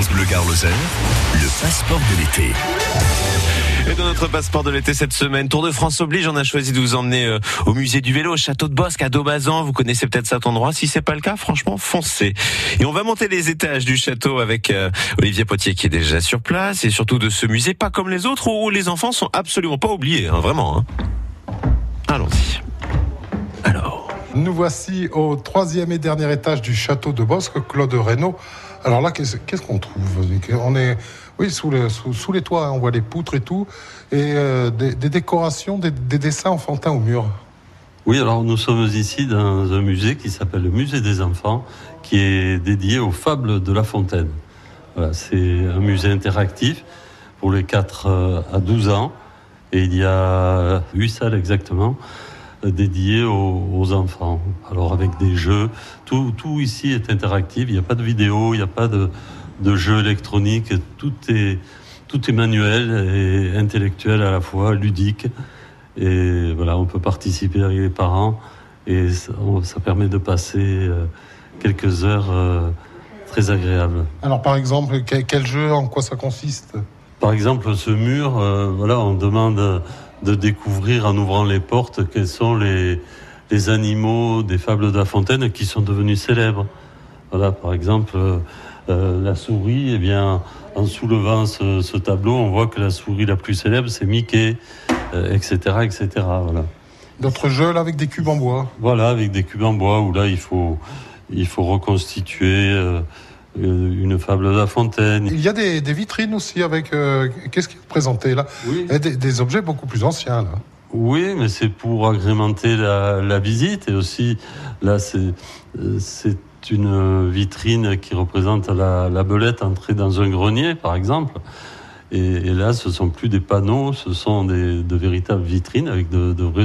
France Bleu le passeport de l'été. Et dans notre passeport de l'été cette semaine, Tour de France oblige, on a choisi de vous emmener euh, au musée du vélo, au château de Bosque à Daubazan. Vous connaissez peut-être cet endroit. Si c'est pas le cas, franchement, foncez. Et on va monter les étages du château avec euh, Olivier Potier qui est déjà sur place et surtout de ce musée, pas comme les autres où les enfants sont absolument pas oubliés, hein, vraiment. Hein. Allons-y. Nous voici au troisième et dernier étage du château de Bosque, Claude Reynaud. Alors là, qu'est-ce qu'on trouve On est, oui, sous, sous, les toits, hein, on voit les poutres et tout, et euh, des, décorations, des, des dessins enfantins au mur. Oui, alors nous sommes ici dans un musée qui s'appelle le Musée des enfants, qui est dédié aux fables de La Fontaine. C'est un musée interactif pour les 4 euh, à 12 ans, et il y a 8 salles exactement dédiées aux, aux enfants. Alors avec des jeux, tout, tout ici est interactif, il n'y a pas de vidéo, il n'y a pas de, de jeux électroniques, tout est, tout est manuel et intellectuel à la fois, ludique. Et voilà, on peut participer avec les parents et ça, permet de passer euh, quelques heures euh, très agréables. Alors par exemple, quel, quel jeu, en quoi ça consiste? Par exemple, ce mur, euh, voilà, on demande de découvrir en ouvrant les portes quels sont les, les animaux des fables de La Fontaine qui sont devenus célèbres. Voilà, par exemple, euh, euh, la souris, eh bien, en soulevant ce, ce tableau, on voit que la souris la plus célèbre, c'est Mickey, euh, etc., etc. Voilà. D'autres jeux là avec des cubes en bois? Voilà, avec des cubes en bois où là, il faut, il faut reconstituer euh, une fable de La Fontaine. Il y a des, des vitrines aussi avec. euh, Qu'est-ce qui est présenté là Oui. Et des, des objets beaucoup plus anciens là. Oui, mais c'est pour agrémenter la, la visite et aussi là c'est euh, c'est une vitrine qui représente la, la belette entrée dans un grenier par exemple. Et, et là, ce sont plus des panneaux, ce sont des, de véritables vitrines avec de, de vrais